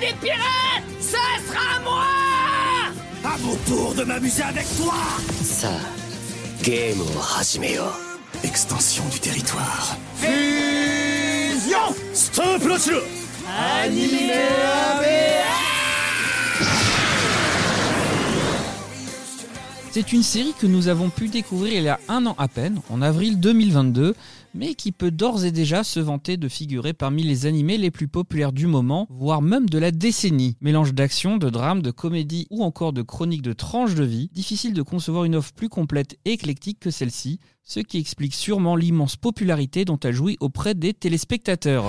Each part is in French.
des pirates Ça sera moi! À mon tour de m'amuser avec toi! Ça, game Hajimeo. Extension du territoire. Fusion! Stop le Animé C'est une série que nous avons pu découvrir il y a un an à peine, en avril 2022, mais qui peut d'ores et déjà se vanter de figurer parmi les animés les plus populaires du moment, voire même de la décennie. Mélange d'action, de drame, de comédie ou encore de chronique de tranches de vie, difficile de concevoir une offre plus complète et éclectique que celle-ci, ce qui explique sûrement l'immense popularité dont elle jouit auprès des téléspectateurs.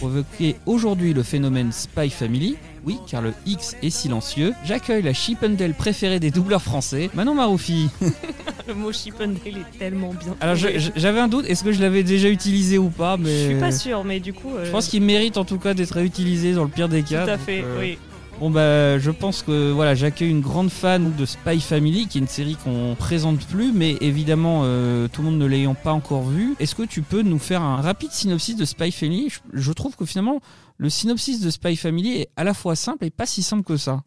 Provoquer aujourd'hui le phénomène Spy Family, oui, car le X est silencieux, j'accueille la Chippendale préférée des doubleurs français, Manon Maroufi. le mot Chippendale est tellement bien. Alors j'avais un doute, est-ce que je l'avais déjà utilisé ou pas mais... Je suis pas sûr, mais du coup. Je euh, pense qu'il mérite en tout cas d'être utilisé dans le pire des cas. Tout à fait, euh, oui. Bon bah je pense que voilà j'accueille une grande fan de Spy Family qui est une série qu'on présente plus mais évidemment euh, tout le monde ne l'ayant pas encore vue. Est-ce que tu peux nous faire un rapide synopsis de Spy Family? Je, trouve que finalement le synopsis de Spy Family est à la fois simple et pas si simple que ça.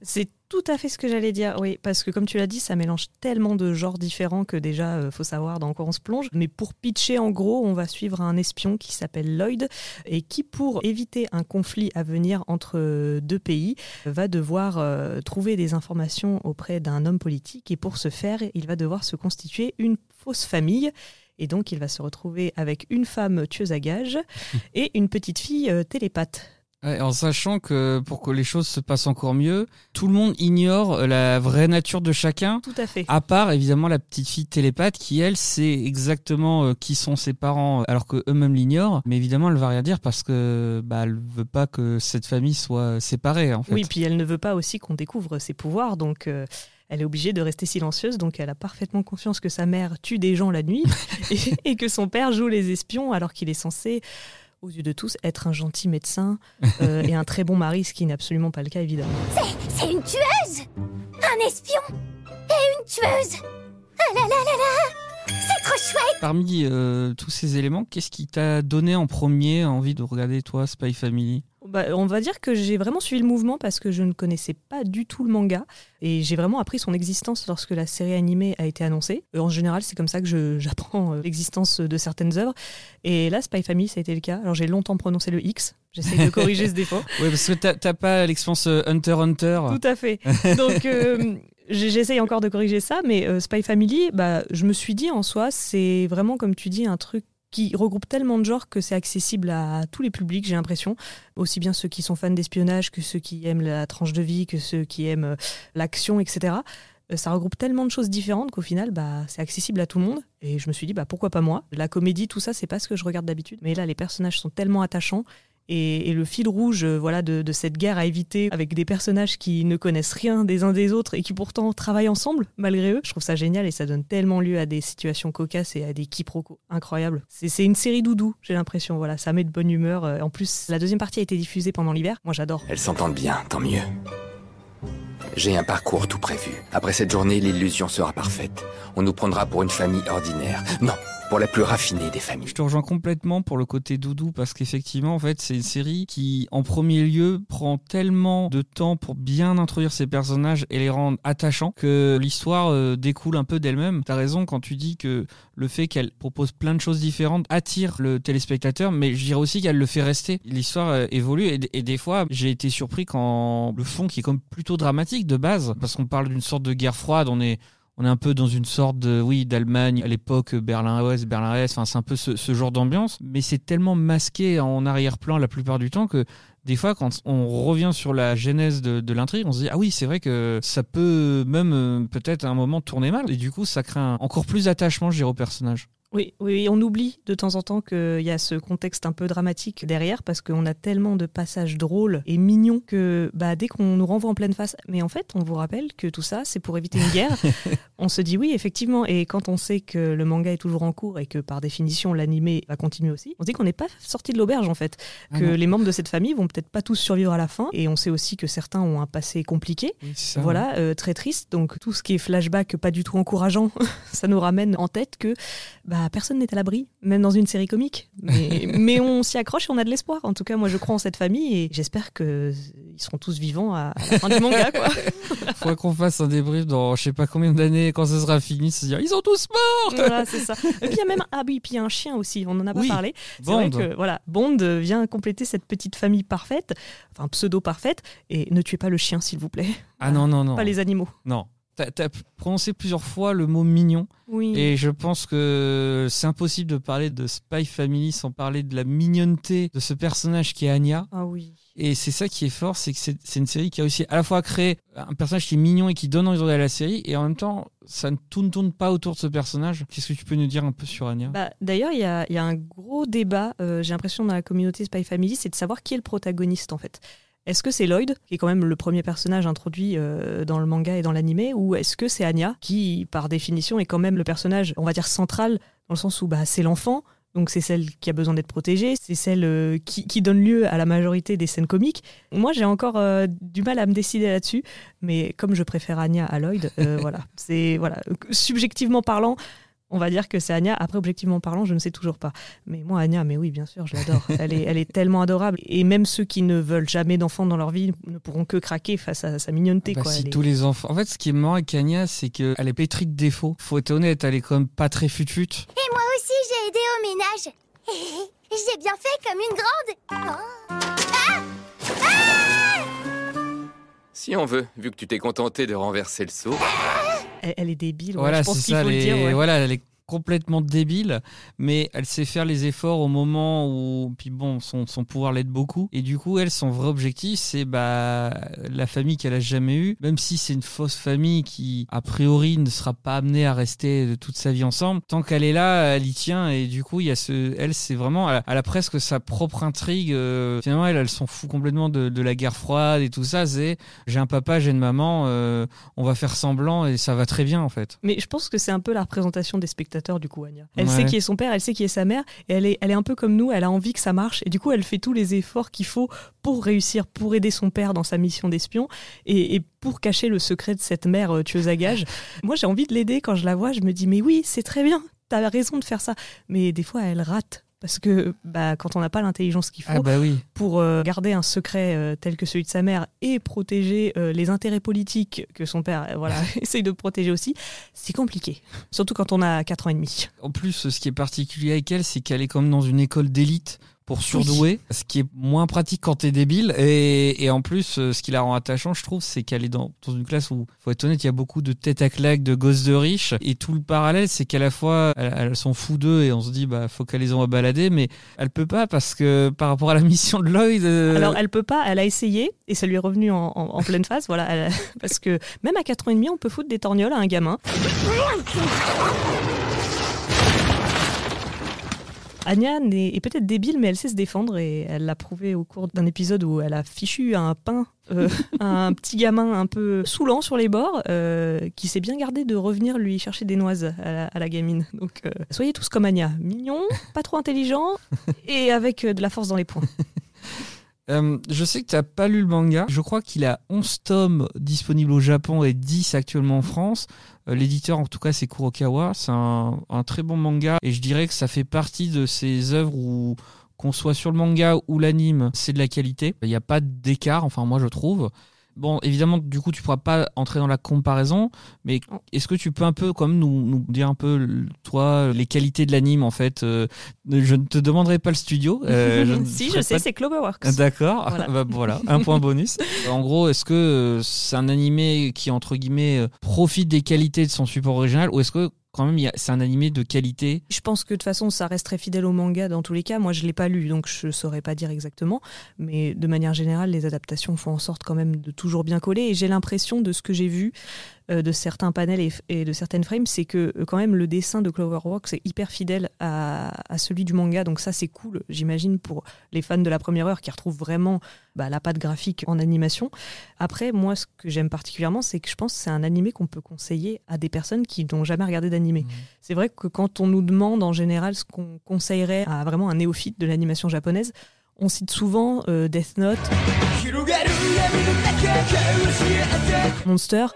Tout à fait ce que j'allais dire, oui, parce que comme tu l'as dit, ça mélange tellement de genres différents que déjà, euh, faut savoir dans quoi on se plonge. Mais pour pitcher, en gros, on va suivre un espion qui s'appelle Lloyd et qui, pour éviter un conflit à venir entre euh, deux pays, va devoir euh, trouver des informations auprès d'un homme politique et pour ce faire, il va devoir se constituer une fausse famille. Et donc, il va se retrouver avec une femme tueuse à gages et une petite fille euh, télépathe. Ouais, en sachant que pour que les choses se passent encore mieux, tout le monde ignore euh, la vraie nature de chacun. Tout à fait. À part évidemment la petite fille télépathe qui elle sait exactement euh, qui sont ses parents euh, alors que eux-mêmes l'ignorent. Mais évidemment elle va rien dire parce que bah elle veut pas que cette famille soit séparée en fait. Oui, puis elle ne veut pas aussi qu'on découvre ses pouvoirs, donc euh, elle est obligée de rester silencieuse, donc elle a parfaitement confiance que sa mère tue des gens la nuit et, et que son père joue les espions alors qu'il est censé, aux yeux de tous, être un gentil médecin euh, et un très bon mari, ce qui n'est absolument pas le cas évidemment. C'est une tueuse! Un espion! Et une tueuse! Ah là là là là C'est trop chouette Parmi euh, tous ces éléments, qu'est-ce qui t'a donné en premier envie de regarder toi Spy Family? Bah, on va dire que j'ai vraiment suivi le mouvement parce que je ne connaissais pas du tout le manga et j'ai vraiment appris son existence lorsque la série animée a été annoncée. Euh, En général, c'est comme ça que je- j'apprends euh, l'existence de certaines œuvres. Et là, Spy Family, ça a été le cas. Alors j'ai longtemps prononcé le X. J'essaie de corriger ce défaut. Oui parce que t'as pas l'expérience Hunter x Hunter. Tout à fait. Donc, euh, j'essaye encore de corriger ça, mais euh, Spy Family, bah, je me suis dit en soi, c'est vraiment, comme tu dis, un truc qui regroupe tellement de genres que c'est accessible à tous les publics, j'ai l'impression. Aussi bien ceux qui sont fans d'espionnage que ceux qui aiment la tranche de vie, que ceux qui aiment euh, l'action, etc. Euh, Ça regroupe tellement de choses différentes qu'au final, bah, c'est accessible à tout le monde. Et je me suis dit, bah, pourquoi pas moi? La comédie, tout ça, c'est pas ce que je regarde d'habitude. Mais là, les personnages sont tellement attachants. Et, le fil rouge euh, voilà, de, cette guerre à éviter avec des personnages qui ne connaissent rien des uns des autres et qui pourtant travaillent ensemble malgré eux, je trouve ça génial et ça donne tellement lieu à des situations cocasses et à des quiproquos incroyables. C'est c'est une série doudou, j'ai l'impression. Voilà, ça met de bonne humeur. Euh, En plus, la deuxième partie a été diffusée pendant l'hiver. Moi, j'adore. Elles s'entendent bien, tant mieux. J'ai un parcours tout prévu. Après cette journée, l'illusion sera parfaite. On nous prendra pour une famille ordinaire. Non, pour la plus raffinée des familles. Je te rejoins complètement pour le côté doudou parce qu'effectivement, en fait, c'est une série qui, en premier lieu, prend tellement de temps pour bien introduire ses personnages et les rendre attachants que l'histoire euh, découle un peu d'elle-même. T'as raison quand tu dis que le fait qu'elle propose plein de choses différentes attire le téléspectateur, mais je dirais aussi qu'elle le fait rester. L'histoire euh, évolue et, et des fois, j'ai été surpris quand le fond qui est comme plutôt dramatique de base, parce qu'on parle d'une sorte de guerre froide, on est on est un peu dans une sorte de oui d'Allemagne à l'époque Berlin-Ouest, Berlin-Est, enfin c'est un peu ce, genre d'ambiance, mais c'est tellement masqué en arrière-plan la plupart du temps que des fois quand on revient sur la genèse de, l'intrigue, on se dit ah oui c'est vrai que ça peut même euh, peut-être à un moment tourner mal. Et du coup ça crée encore plus d'attachement au personnage. Oui, oui, on oublie de temps en temps qu'il y a ce contexte un peu dramatique derrière parce qu'on a tellement de passages drôles et mignons que bah, dès qu'on nous renvoie en pleine face, mais en fait, on vous rappelle que tout ça, c'est pour éviter une guerre. On se dit oui, effectivement. Et quand on sait que le manga est toujours en cours et que par définition l'animé va continuer aussi, on se dit qu'on n'est pas sorti de l'auberge en fait. Ah que les membres de cette famille vont peut-être pas tous survivre à la fin. Et on sait aussi que certains ont un passé compliqué. Oui, c'est ça, Voilà, euh, très triste. Donc tout ce qui est flashback pas du tout encourageant, ça nous ramène en tête que bah, personne n'est à l'abri, même dans une série comique. Mais, mais on s'y accroche et on a de l'espoir. En tout cas, moi je crois en cette famille et j'espère qu'ils seront tous vivants à, à la fin du manga. Quoi. Faudrait qu'on fasse un débrief dans je sais pas combien d'années quand ça sera fini, se dire ils sont tous morts. voilà, c'est ça. Et puis il y a même ah oui, puis il y a un chien aussi. On en a pas Oui, parlé. C'est vrai que voilà, Bond vient compléter cette petite famille parfaite, enfin pseudo parfaite. Et ne tuez pas le chien, s'il vous plaît. Ah non non non. Pas les animaux. Non. T'as as prononcé plusieurs fois le mot mignon Oui. et je pense que c'est impossible de parler de Spy Family sans parler de la mignonneté de ce personnage qui est Anya. Ah oui. Et c'est ça qui est fort, c'est que c'est une série qui a aussi à la fois créé un personnage qui est mignon et qui donne envie de regarder la série, et en même temps, ça ne tourne, tourne pas autour de ce personnage. Qu'est-ce que tu peux nous dire un peu sur Anya? Bah, D'ailleurs, il y a, il y a un gros débat, euh, j'ai l'impression, dans la communauté Spy Family, c'est de savoir qui est le protagoniste en fait. Est-ce que c'est Lloyd, qui est quand même le premier personnage introduit euh, dans le manga et dans l'animé, ou est-ce que c'est Anya, qui par définition est quand même le personnage, on va dire, central, dans le sens où bah, c'est l'enfant, donc c'est celle qui a besoin d'être protégée, c'est celle euh, qui, qui donne lieu à la majorité des scènes comiques. Moi, j'ai encore euh, du mal à me décider là-dessus, mais comme je préfère Anya à Lloyd, euh, voilà, c'est voilà, subjectivement parlant, on va dire que c'est Anya. Après, objectivement parlant, je ne sais toujours pas. Mais moi, Anya, mais oui, bien sûr, je l'adore. elle, est, elle est tellement adorable. Et même ceux qui ne veulent jamais d'enfants dans leur vie ne pourront que craquer face à sa mignonneté. Bah, quoi. si est- tous les enfants. En fait, ce qui est marrant avec Anya, c'est qu'elle est pétrie de défauts. Faut être honnête, elle est quand même pas très futute. Et moi aussi, j'ai aidé au ménage. J'ai bien fait comme une grande. Oh. Si on veut, vu que tu t'es contenté de renverser le seau. elle, elle est débile. voilà, c'est ça. le dire. ouais. Voilà, complètement débile, mais elle sait faire les efforts au moment où, puis bon, son, son pouvoir l'aide beaucoup. Et du coup, elle, son vrai objectif, c'est bah la famille qu'elle a jamais eue, même si c'est une fausse famille qui, a priori, ne sera pas amenée à rester toute sa vie ensemble. Tant qu'elle est là, elle y tient. Et du coup, il y a ce, elle, c'est vraiment, elle a, presque sa propre intrigue. euh, finalement, elle, elle s'en fout complètement de, de la guerre froide et tout ça. C'est, j'ai un papa, j'ai une maman, euh, on va faire semblant et ça va très bien en fait. Mais je pense que c'est un peu la représentation des spectateurs, du coup, Anya. Elle Ouais. sait qui est son père, elle sait qui est sa mère, et elle est, elle est un peu comme nous, elle a envie que ça marche, et du coup, elle fait tous les efforts qu'il faut pour réussir, pour aider son père dans sa mission d'espion, et, et pour cacher le secret de cette mère euh, tueuse à gages. Moi, j'ai envie de l'aider quand je la vois, je me dis, mais oui, c'est très bien, t'as raison de faire ça. Mais des fois, elle rate. Parce que bah, quand on n'a pas l'intelligence qu'il faut Ah bah oui. pour euh, garder un secret euh, tel que celui de sa mère et protéger euh, les intérêts politiques que son père voilà, essaye de protéger aussi, c'est compliqué. Surtout quand on a 4 ans et demi. En plus, ce qui est particulier avec elle, c'est qu'elle est comme dans une école d'élite pour surdouer, ce qui est moins pratique quand t'es débile. Et, et en plus, euh, ce qui la rend attachante, je trouve, c'est qu'elle est dans, dans une classe où, faut être honnête, il y a beaucoup de têtes à claques, de gosses de riches. Et tout le parallèle, c'est qu'à la fois, elle, elle s'en fout d'eux et on se dit, bah, faut qu'elle les envoie balader, mais elle peut pas parce que par rapport à la mission de Lloyd. euh, Alors elle peut pas, elle a essayé et ça lui est revenu en, en- en pleine face. Voilà, elle- parce que même à 4 ans et demi, on peut foutre des torgnoles à un gamin. Anya est peut-être débile, mais elle sait se défendre et elle l'a prouvé au cours d'un épisode où elle a fichu un pain euh, un petit gamin un peu saoulant sur les bords euh, qui s'est bien gardé de revenir lui chercher des noises à la, gamine. Donc euh, soyez tous comme Anya, mignon, pas trop intelligent et avec de la force dans les poings. Euh, je sais que tu n'as pas lu le manga. Je crois qu'il a 11 tomes disponibles au Japon et 10 actuellement en France. Euh, L'éditeur, en tout cas, c'est Kurokawa. C'est un, un très bon manga. Et je dirais que ça fait partie de ces œuvres où, qu'on soit sur le manga ou l'anime, c'est de la qualité. Il n'y a pas d'écart, enfin, moi, je trouve. Bon, évidemment, du coup, tu pourras pas entrer dans la comparaison, mais est-ce que tu peux un peu, comme nous, nous dire un peu, toi, les qualités de l'anime, en fait euh, Je ne te demanderai pas le studio. euh, je si, je sais, pas- c'est Cloverworks. ah, D'accord, Voilà. Bah, voilà, un point bonus. En gros, est-ce que euh, c'est un animé qui, entre guillemets, euh, profite des qualités de son support original ou est-ce que quand même c'est un animé de qualité Je pense que de toute façon, ça reste très fidèle au manga dans tous les cas. Moi, je l'ai pas lu, donc je saurais pas dire exactement. Mais de manière générale, les adaptations font en sorte quand même de toujours bien coller. Et j'ai l'impression de ce que j'ai vu de certains panels et, et de certaines frames, c'est que euh, quand même le dessin de Cloverworks est hyper fidèle à, à celui du manga. Donc ça, c'est cool, j'imagine, pour les fans de la première heure qui retrouvent vraiment bah, la patte graphique en animation. Après, moi, ce que j'aime particulièrement, c'est que je pense que c'est un animé qu'on peut conseiller à des personnes qui n'ont jamais regardé d'animé. C'est vrai que quand on nous demande en général ce qu'on conseillerait à vraiment un néophyte de l'animation japonaise, on cite souvent euh, Death Note, Monster.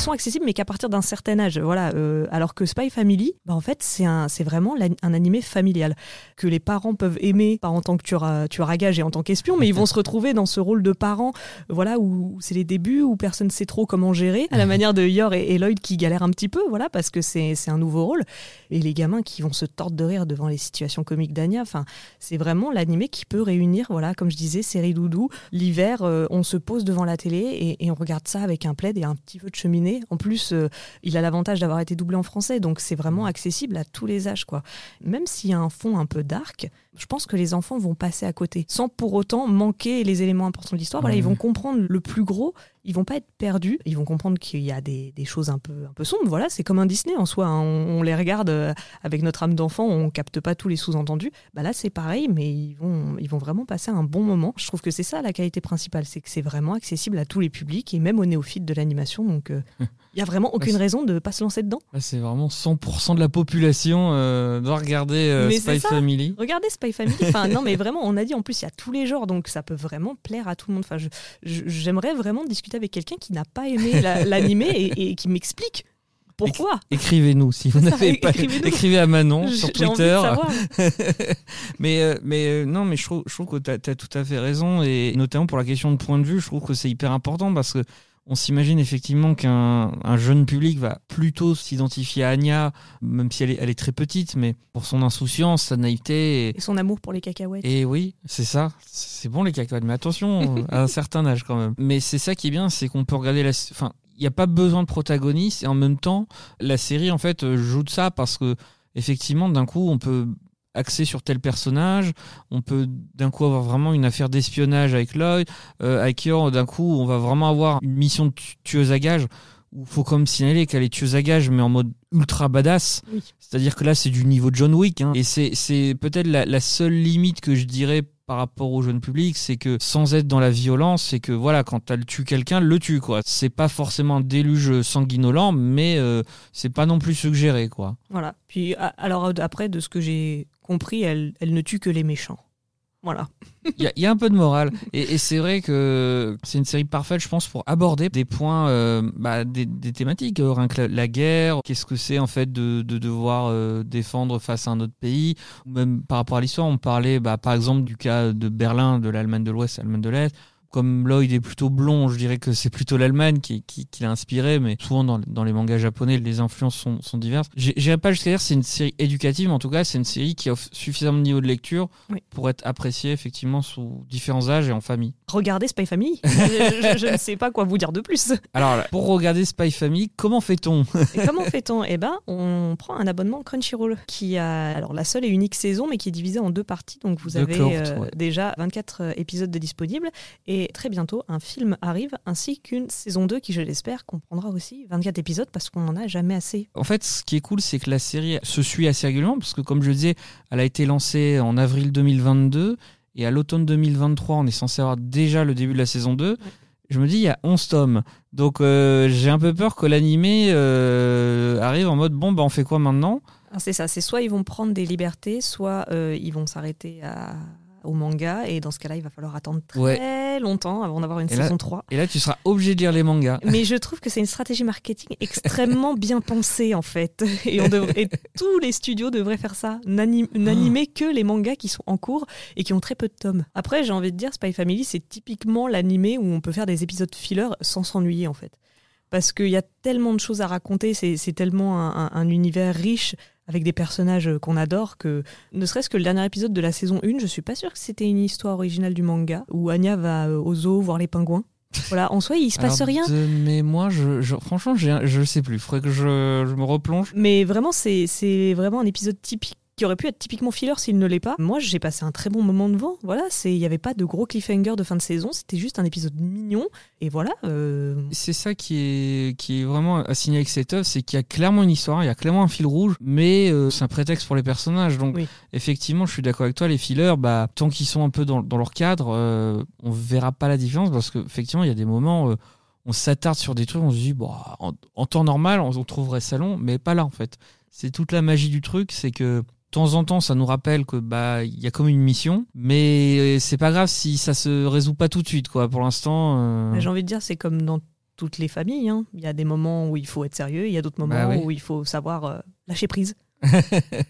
Sont accessibles mais qu'à partir d'un certain âge. Voilà euh, alors que Spy Family bah en fait c'est un c'est vraiment un animé familial que les parents peuvent aimer pas en tant que tueur à, gages et en tant qu'espion mais ils vont se retrouver dans ce rôle de parents voilà où, c'est les débuts où personne sait trop comment gérer à la manière de Yor et, Lloyd qui galèrent un petit peu voilà parce que c'est c'est un nouveau rôle. Et les gamins qui vont se tordre de rire devant les situations comiques d'Anya enfin c'est vraiment l'animé qui peut réunir voilà comme je disais série doudou l'hiver euh, on se pose devant la télé et, et on regarde ça avec un plaid et un petit feu de cheminée en plus euh, il a l'avantage d'avoir été doublé en français donc c'est vraiment accessible à tous les âges quoi. Même s'il y a un fond un peu dark je pense que les enfants vont passer à côté sans pour autant manquer les éléments importants de l'histoire voilà Ouais. ils vont comprendre le plus gros ils vont pas être perdus, ils vont comprendre qu'il y a des, des choses un peu, un peu sombres. Voilà, c'est comme un Disney en soi. hein. On, on les regarde euh, avec notre âme d'enfant, on capte pas tous les sous-entendus. Bah là, c'est pareil, mais ils vont, ils vont vraiment passer un bon moment. Je trouve que c'est ça la qualité principale, c'est que c'est vraiment accessible à tous les publics et même aux néophytes de l'animation. Donc, euh, il y a vraiment aucune raison de pas se lancer dedans. Là, c'est vraiment 100% de la population euh, doit regarder euh, Spy. Family. Regardez Spy Family. Enfin, non, mais vraiment, on a dit en plus, il y a tous les genres, donc ça peut vraiment plaire à tout le monde. Enfin, j'aimerais vraiment discuter avec quelqu'un qui n'a pas aimé la- l'animé et, et qui m'explique pourquoi. Écrivez-nous si vous n'avez pas. Écrivez à Manon sur Twitter. mais euh, mais euh, non, mais je trouve, je trouve que tu as, tout à fait raison et notamment pour la question de point de vue, je trouve que c'est hyper important parce que on s'imagine effectivement qu'un un jeune public va plutôt s'identifier à Anya, même si elle est, elle est très petite, mais pour son insouciance, sa naïveté. Et, Et son amour pour les cacahuètes. et oui, c'est ça. C'est bon les cacahuètes, mais attention à un certain âge quand même. Mais c'est ça qui est bien, c'est qu'on peut regarder la. Enfin, il n'y a pas besoin de protagoniste et en même temps, la série en fait joue de ça parce que effectivement, d'un coup, on peut axer sur tel personnage, on peut d'un coup avoir vraiment une affaire d'espionnage avec Lloyd, euh, avec Yor, d'un coup, on va vraiment avoir une mission de tu- tueuse à gages où faut comme signaler qu'elle est tueuse à gages mais en mode ultra badass. Oui. C'est-à-dire que là, c'est du niveau John Wick. hein. Et c'est, c'est peut-être la, la seule limite que je dirais par rapport au jeune public, c'est que sans être dans la violence, c'est que voilà, quand elle tue quelqu'un, le tue, quoi. C'est pas forcément un déluge sanguinolent, mais euh, c'est pas non plus suggéré, quoi. Voilà. Puis, alors, après, de ce que j'ai compris, elle, elle ne tue que les méchants. Voilà. Il y, a- un peu de morale. Et, c'est vrai que c'est une série parfaite, je pense, pour aborder des points, euh, bah, des, thématiques. euh, rien que la, guerre, qu'est-ce que c'est en fait de, de devoir euh, défendre face à un autre pays. Même par rapport à l'histoire, on parlait bah, par exemple du cas de Berlin, de l'Allemagne de l'Ouest, l'Allemagne de l'Est. Comme Lloyd est plutôt blond, je dirais que c'est plutôt l'Allemagne qui, qui, qui l'a inspiré, mais souvent dans, dans les mangas japonais, les influences sont, sont diverses. J'irai pas jusqu'à dire c'est une série éducative, mais en tout cas, c'est une série qui offre suffisamment de niveau de lecture Oui. pour être appréciée effectivement sous différents âges et en famille. Regardez Spy Family. je, je- je ne sais pas quoi vous dire de plus. Alors, pour regarder Spy Family, comment fait-on? Comment fait-on? Eh ben, on prend un abonnement Crunchyroll qui a alors la seule et unique saison, mais qui est divisée en deux parties. Donc vous avez euh, ouais. déjà 24 euh, épisodes de disponibles et très bientôt un film arrive ainsi qu'une saison 2 qui, je l'espère, comprendra aussi 24 épisodes parce qu'on n'en a jamais assez. En fait, ce qui est cool, c'est que la série se suit assez régulièrement, parce que comme je le disais, elle a été lancée en avril 2022, et à l'automne 2023, on est censé avoir déjà le début de la saison 2. Je me dis, il y a 11 tomes. Donc euh, j'ai un peu peur que l'animé euh, arrive en mode, bon, bah, on fait quoi maintenant? Alors, C'est ça, c'est soit ils vont prendre des libertés, soit euh, ils vont s'arrêter à- au manga et dans ce cas-là, il va falloir attendre très Ouais. longtemps avant d'avoir une Et là- saison 3. Et là, tu seras obligé de lire les mangas. Mais je trouve que c'est une stratégie marketing extrêmement bien pensée en fait. Et, on devrait- et tous les studios devraient faire ça, n'anim- n'animer que les mangas qui sont en cours et qui ont très peu de tomes. Après, j'ai envie de dire, Spy Family, c'est typiquement l'animé où on peut faire des épisodes filler sans s'ennuyer en fait. Parce qu'il y a tellement de choses à raconter, c'est c'est tellement un, un- un univers riche avec des personnages qu'on adore que ne serait-ce que le dernier épisode de la saison 1, je suis pas sûre que c'était une histoire originale du manga où Anya va euh, au zoo voir les pingouins. Voilà, en soi, il se passe Alors, rien. de mémoire, je, je- franchement, je sais plus. Il faudrait que je, je me replonge. Mais vraiment, c'est c'est vraiment un épisode typique qui aurait pu être typiquement filler s'il ne l'est pas. Moi, j'ai passé un très bon moment devant. Voilà, c'est il n'y avait pas de gros cliffhanger de fin de saison, c'était juste un épisode mignon. Et voilà. euh, C'est ça qui est, qui est vraiment assigné avec cette œuvre, c'est qu'il y a clairement une histoire, il y a clairement un fil rouge, mais euh, c'est un prétexte pour les personnages. Donc, Oui. effectivement, je suis d'accord avec toi, les fillers, bah, tant qu'ils sont un peu dans, dans leur cadre, euh, on verra pas la différence parce qu'effectivement, il y a des moments, euh, on s'attarde sur des trucs, on se dit, bon, en, en temps normal, on, on trouverait ça long, mais pas là en fait. C'est toute la magie du truc, c'est que temps en temps, ça nous rappelle que bah il y a comme une mission, mais c'est pas grave si ça se résout pas tout de suite, quoi. Pour l'instant. euh, J'ai envie de dire, c'est comme dans toutes les familles. hein. Il y a des moments où il faut être sérieux, il y a d'autres moments Bah oui. où il faut savoir euh, lâcher prise.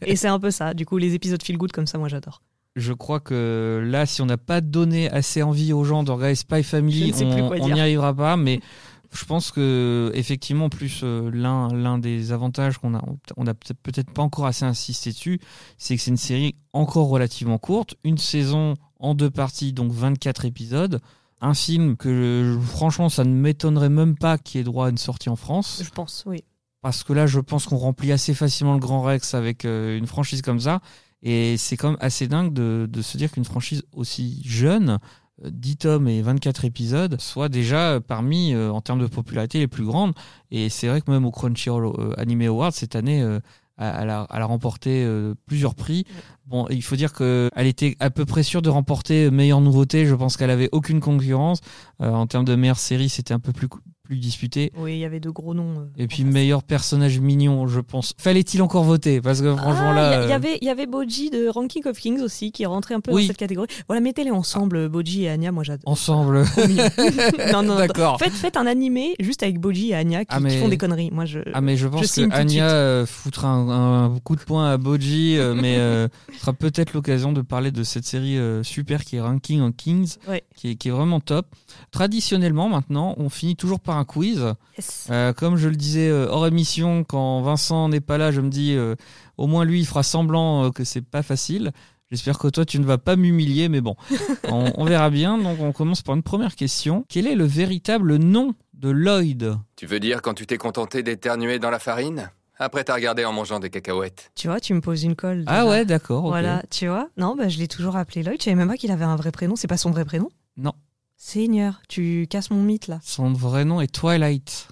Et c'est un peu ça. Du coup, les épisodes feel good comme ça, moi j'adore. Je crois que là, si on n'a pas donné assez envie aux gens de regarder Spy Family, on n'y arrivera pas. Mais je pense que effectivement, en plus euh, l'un l'un des avantages qu'on a, on a peut-être pas encore assez insisté dessus, c'est que c'est une série encore relativement courte, une saison en deux parties, donc 24 épisodes. Un film que franchement, ça ne m'étonnerait même pas qu'il ait droit à une sortie en France. Je pense, oui. Parce que là, je pense qu'on remplit assez facilement le Grand Rex avec euh, une franchise comme ça. Et c'est quand même assez dingue de, de se dire qu'une franchise aussi jeune, 10 tomes et 24 épisodes, soit déjà euh, parmi, euh, en termes de popularité, les plus grandes. Et c'est vrai que même au Crunchyroll euh, Anime Awards, cette année, euh, elle, a, elle a remporté euh, plusieurs prix. Bon, il faut dire qu'elle était à peu près sûre de remporter meilleure nouveauté. Je pense qu'elle avait aucune concurrence. Euh, en termes de meilleure série, c'était un peu plus, plus disputé. Oui, il y avait de gros noms. euh, Et puis meilleur personnage mignon, je pense. Fallait-il encore voter? Parce que franchement Ah, là, il y il y, euh, avait, il y avait Boji de Ranking of Kings aussi qui est rentré un peu Oui. dans cette catégorie. Voilà, mettez-les ensemble, Boji et Anya. Moi, j'adore. ensemble. non, non. D'accord. Faites, faites un animé juste avec Boji et Anya qui, Ah, mais- qui font des conneries. Moi, je. Ah mais je pense signe que. Anya euh, foutra un, un coup de poing à Boji, euh, mais euh, ce sera peut-être l'occasion de parler de cette série euh, super qui est Ranking of Kings, Ouais. qui, est, qui est vraiment top. Traditionnellement maintenant, on finit toujours par un quiz. Yes. Euh, comme je le disais euh, hors émission, quand Vincent n'est pas là, je me dis euh, au moins lui il fera semblant euh, que c'est pas facile. J'espère que toi tu ne vas pas m'humilier, mais bon, on, on verra bien. Donc on commence par une première question. Quel est le véritable nom de Lloyd? Tu veux dire quand tu t'es contenté d'éternuer dans la farine? Après t'as regardé en mangeant des cacahuètes. Tu vois, tu me poses une colle. Ah ouais, d'accord. Voilà, tu vois. Non, bah, je l'ai toujours appelé Lloyd. Je savais même pas qu'il avait un vrai prénom. C'est pas son vrai prénom? Non, Seigneur, tu casses mon mythe là. son vrai nom est Twilight.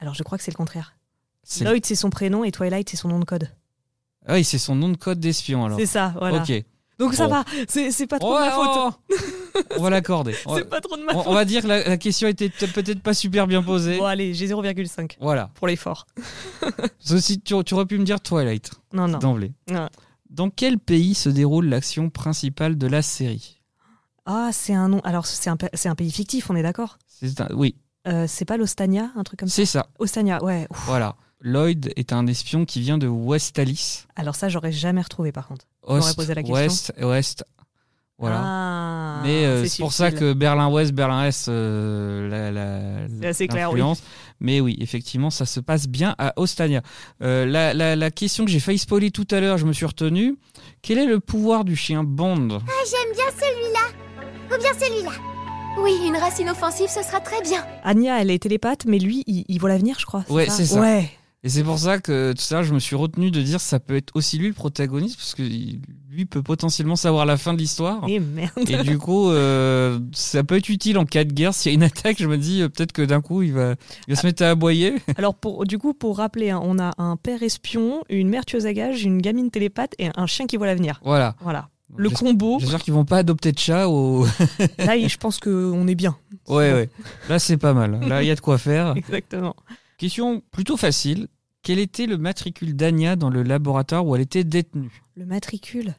Alors, je crois que c'est le contraire. Lloyd, c'est son prénom et Twilight, c'est son nom de code. Ah oui, c'est son nom de code d'espion alors. C'est ça, voilà. Ok. Donc ça va, c'est pas trop Oh, de ma faute. oh, on va l'accorder. C'est pas trop de ma on- faute. on va dire que la, la question était peut- peut-être pas super bien posée. Bon, allez, j'ai 0,5 Voilà. pour l'effort. Ceci, tu, tu aurais pu me dire Twilight Non, non. d'emblée. Non. Dans quel pays se déroule l'action principale de la série? Ah, c'est un nom. Alors, c'est un, c'est un pays fictif, on est d'accord? C'est un- Oui, Euh, C'est pas l'Ostania, un truc comme ça? C'est ça. Ostania, ouais. Ouf. Voilà. Lloyd est un espion qui vient de Westalis. Alors, ça, j'aurais jamais retrouvé par contre. Ost, posé la question. Ouest, Ouest. Voilà. Ah, Mais euh, c'est c'est pour ça que Berlin-Ouest, Berlin-Est, euh, la, la, C'est assez clair, oui. l'influence. Mais oui, effectivement, ça se passe bien à Ostania. Euh, la, la, la question que j'ai failli spoiler tout à l'heure, je me suis retenu. Quel est le pouvoir du chien Bond? Ah, j'aime bien celui-là. Ou bien celui-là. Oui, une racine offensive, ce sera très bien. Anya, elle est télépathe, mais lui, il, il voit l'avenir, je crois. Ouais, c'est ça. Ouais. Et c'est pour ça que tout à l'heure, je me suis retenu de dire ça peut être aussi lui le protagoniste, parce que lui peut potentiellement savoir la fin de l'histoire. Et merde. Et du coup, euh, ça peut être utile en cas de guerre. S'il y a une attaque, je me dis euh, peut-être que d'un coup, il va, il va se mettre à aboyer. Alors, pour, du coup, pour rappeler, hein, on a un père espion, une mère tueuse à gages, une gamine télépathe et un chien qui voit l'avenir. Voilà. Voilà. Le combo, J'espère qu'ils vont pas adopter de chat au. là, je pense qu'on est bien. ouais, ouais. Là, c'est pas mal. Là, il y a de quoi faire. Exactement. Question plutôt facile. Quel était le matricule d'Anya dans le laboratoire où elle était détenue? Le matricule,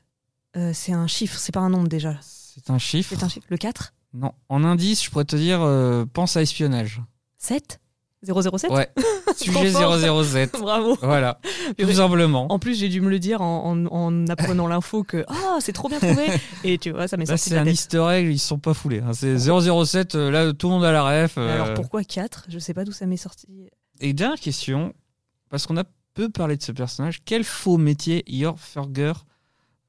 euh, c'est un chiffre, c'est pas un nombre déjà. C'est un chiffre. C'est un chiffre. Le 4 Non. En indice, je pourrais te dire, euh, pense à espionnage. 7 007 Ouais. Sujet fort. 007. Bravo. Voilà. Tout simplement. En plus, j'ai dû me le dire en, en- en apprenant l'info que ah, c'est trop bien trouvé. Et tu vois, ça m'est sorti c'est un tête. easter egg, ils se sont pas foulés. hein. C'est 007, euh, là, tout le monde a la ref. euh. Alors pourquoi 4 Je sais pas d'où ça m'est sorti. Et dernière question, parce qu'on a peu parlé de ce personnage, quel faux métier Yor Forger,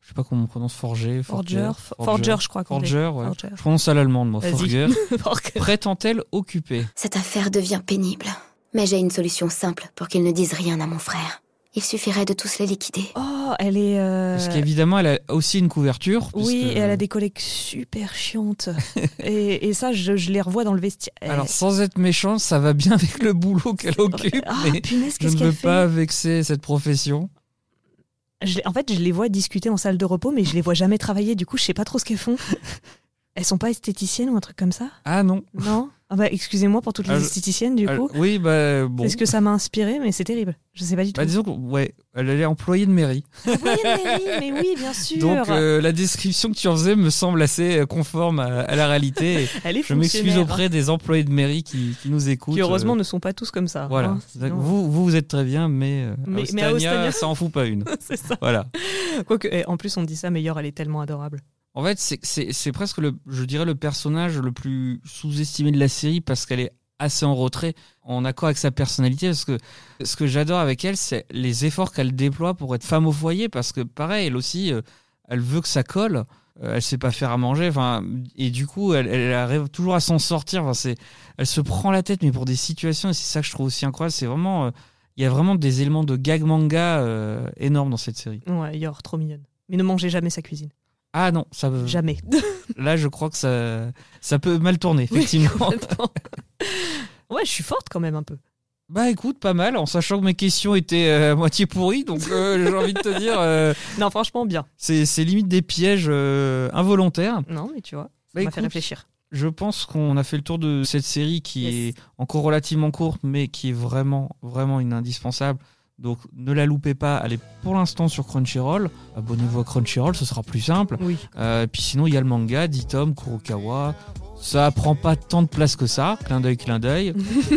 je sais pas comment on prononce, Forger, Forger, Forger, je crois. Forger, ouais. Forger. Je prononce ça à l'allemande, moi. Forger. Prétend-elle occuper? Cette affaire devient pénible. Mais j'ai une solution simple pour qu'il ne dise rien à mon frère. Il suffirait de tous les liquider. Oh, elle est. euh, Parce qu'évidemment, elle a aussi une couverture. Oui, puisque- et elle a des collègues super chiantes. et, et ça, je, je les revois dans le vestiaire. Alors, sans être méchant, ça va bien avec le boulot qu'elle occupe, Ah, mais punaise, je ne veux pas vexer cette profession. Je En fait, je les vois discuter en salle de repos, mais je les vois jamais travailler. Du coup, je sais pas trop ce qu'elles font. Elles sont pas esthéticiennes ou un truc comme ça? Ah non. Non? Ah bah, excusez-moi pour toutes les Ah, esthéticiennes, du Elle- coup. oui, bah bon. C'est ce que ça m'a inspiré, mais c'est terrible. Je sais pas du tout. Bah, disons que, ouais, elle est employée de mairie. Employée de mairie, mais oui, bien sûr. Donc euh, la description que tu en faisais me semble assez euh, conforme à, à la réalité. Et Elle est Je m'excuse auprès des employés de mairie qui, qui nous écoutent. Qui heureusement euh, ne sont pas tous comme ça. Voilà. hein, sinon- Vous, vous, vous êtes très bien, mais, euh, Mais- à mais à ça en fout pas une. c'est ça. Voilà. Quoique, eh, en plus, on dit ça, meilleure, elle est tellement adorable. En fait, c'est- presque, le, je dirais, le personnage le plus sous-estimé de la série parce qu'elle est assez en retrait, en accord avec sa personnalité. Parce que ce que j'adore avec elle, c'est les efforts qu'elle déploie pour être femme au foyer. Parce que, pareil, elle aussi, euh, elle veut que ça colle. Euh, elle sait pas faire à manger. Enfin, et du coup, elle, arrive toujours à s'en sortir. Enfin, c'est, elle se prend la tête, mais pour des situations. Et c'est ça que je trouve aussi incroyable. C'est vraiment, euh, il y a vraiment des éléments de gag manga énormes dans cette série. Ouais, Yor, trop mignonne. Mais ne mangez jamais sa cuisine. Ah non, ça. Jamais. Là, je crois que ça, ça peut mal tourner, effectivement. Ouais, je suis forte quand même un peu. bah écoute, pas mal, en sachant que mes questions étaient euh, à moitié pourries, donc euh, j'ai envie de te dire, euh, Non, franchement, bien. c'est c'est limite des pièges involontaires. Non, mais tu vois, ça Bah, m'a fait réfléchir. Je pense qu'on a fait le tour de cette série qui Yes. est encore relativement courte, mais qui est vraiment, vraiment une indispensable. Donc ne la loupez pas, elle est pour l'instant sur Crunchyroll. Abonnez-vous à Crunchyroll, ce sera plus simple. Oui. Euh, puis sinon, il y a le manga, 10 tomes, Kurokawa. Ça prend pas tant de place que ça. Clin d'œil, clin d'œil.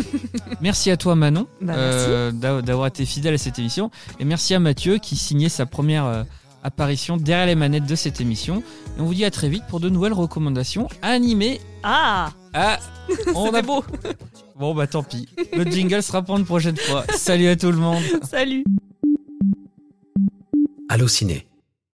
merci à toi, Manon, Bah, euh, d'a- d'avoir été fidèle à cette émission. Et merci à Mathieu qui signait sa première euh, apparition derrière les manettes de cette émission. Et on vous dit à très vite pour de nouvelles recommandations animées. Ah Ah, on a beau Bon, bah tant pis. Le jingle sera pour une prochaine fois. Salut à tout le monde. Salut Allociné,